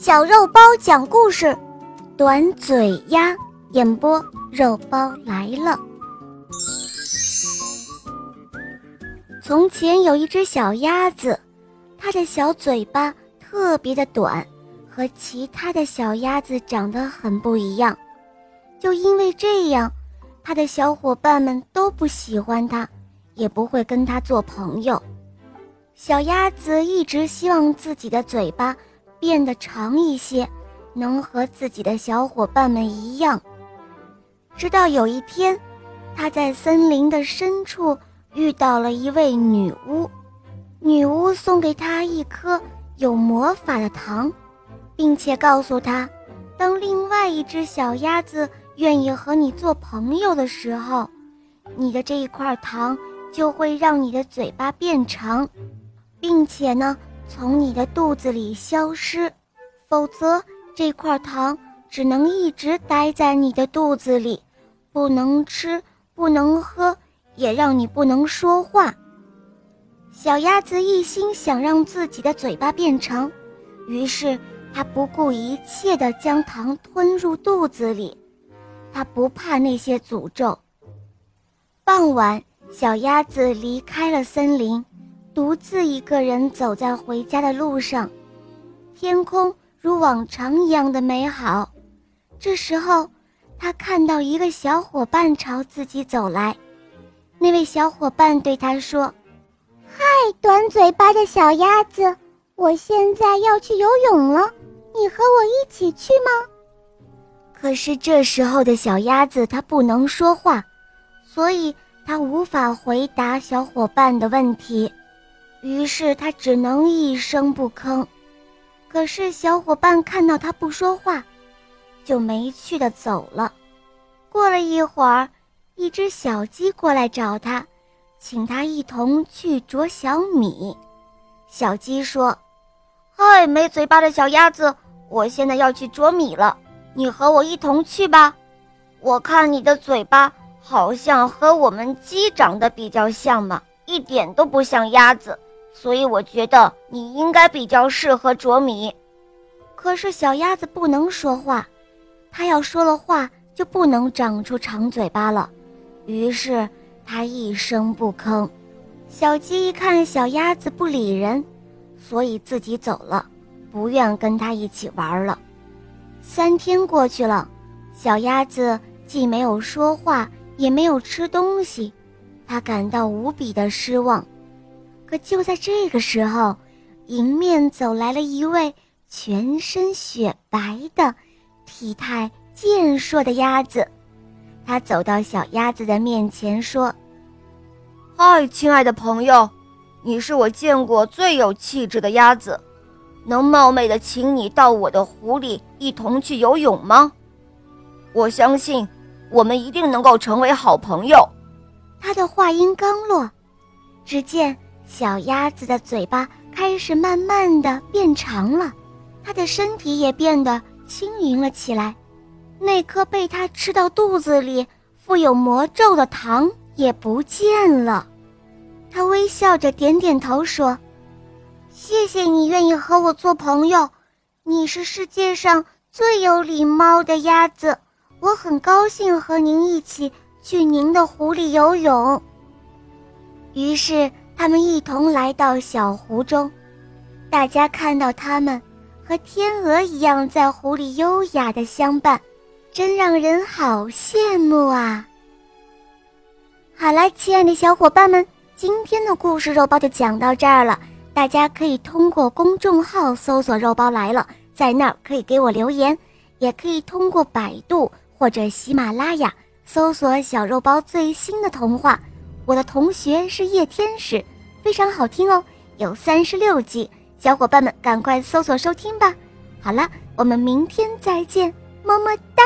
小肉包讲故事，短嘴鸭演播，肉包来了。从前有一只小鸭子，它的小嘴巴特别的短，和其他的小鸭子长得很不一样。就因为这样，它的小伙伴们都不喜欢它，也不会跟它做朋友。小鸭子一直希望自己的嘴巴。变得长一些，能和自己的小伙伴们一样。直到有一天，他在森林的深处遇到了一位女巫，女巫送给他一颗有魔法的糖，并且告诉他，当另外一只小鸭子愿意和你做朋友的时候，你的这一块糖就会让你的嘴巴变长，并且呢。从你的肚子里消失，否则这块糖只能一直待在你的肚子里，不能吃，不能喝，也让你不能说话。小鸭子一心想让自己的嘴巴变长，于是它不顾一切地将糖吞入肚子里。它不怕那些诅咒。傍晚，小鸭子离开了森林。独自一个人走在回家的路上，天空如往常一样的美好。这时候，他看到一个小伙伴朝自己走来。那位小伙伴对他说：“嗨，短嘴巴的小鸭子，我现在要去游泳了，你和我一起去吗？”可是这时候的小鸭子它不能说话，所以它无法回答小伙伴的问题。于是他只能一声不吭，可是小伙伴看到他不说话，就没趣的走了。过了一会儿，一只小鸡过来找他，请他一同去啄小米。小鸡说：“嗨，没嘴巴的小鸭子，我现在要去啄米了，你和我一同去吧。我看你的嘴巴好像和我们鸡长得比较像嘛，一点都不像鸭子。”所以我觉得你应该比较适合啄米，可是小鸭子不能说话，它要说了话就不能长出长嘴巴了，于是它一声不吭。小鸡一看小鸭子不理人，所以自己走了，不愿跟它一起玩了。三天过去了，小鸭子既没有说话，也没有吃东西，它感到无比的失望。可就在这个时候，迎面走来了一位全身雪白的、体态健硕的鸭子。他走到小鸭子的面前说：“嗨，亲爱的朋友，你是我见过最有气质的鸭子，能冒昧的请你到我的湖里一同去游泳吗？我相信我们一定能够成为好朋友。”他的话音刚落，只见。小鸭子的嘴巴开始慢慢的变长了，它的身体也变得轻盈了起来。那颗被它吃到肚子里、富有魔咒的糖也不见了。它微笑着点点头说：“谢谢你愿意和我做朋友，你是世界上最有礼貌的鸭子。我很高兴和您一起去您的湖里游泳。”于是。他们一同来到小湖中，大家看到他们和天鹅一样在湖里优雅的相伴，真让人好羡慕啊！好了，亲爱的小伙伴们，今天的故事肉包就讲到这儿了。大家可以通过公众号搜索“肉包来了”，在那儿可以给我留言，也可以通过百度或者喜马拉雅搜索“小肉包”最新的童话。我的同学是叶天使，非常好听哦，有三十六集，小伙伴们赶快搜索收听吧。好了，我们明天再见，么么哒。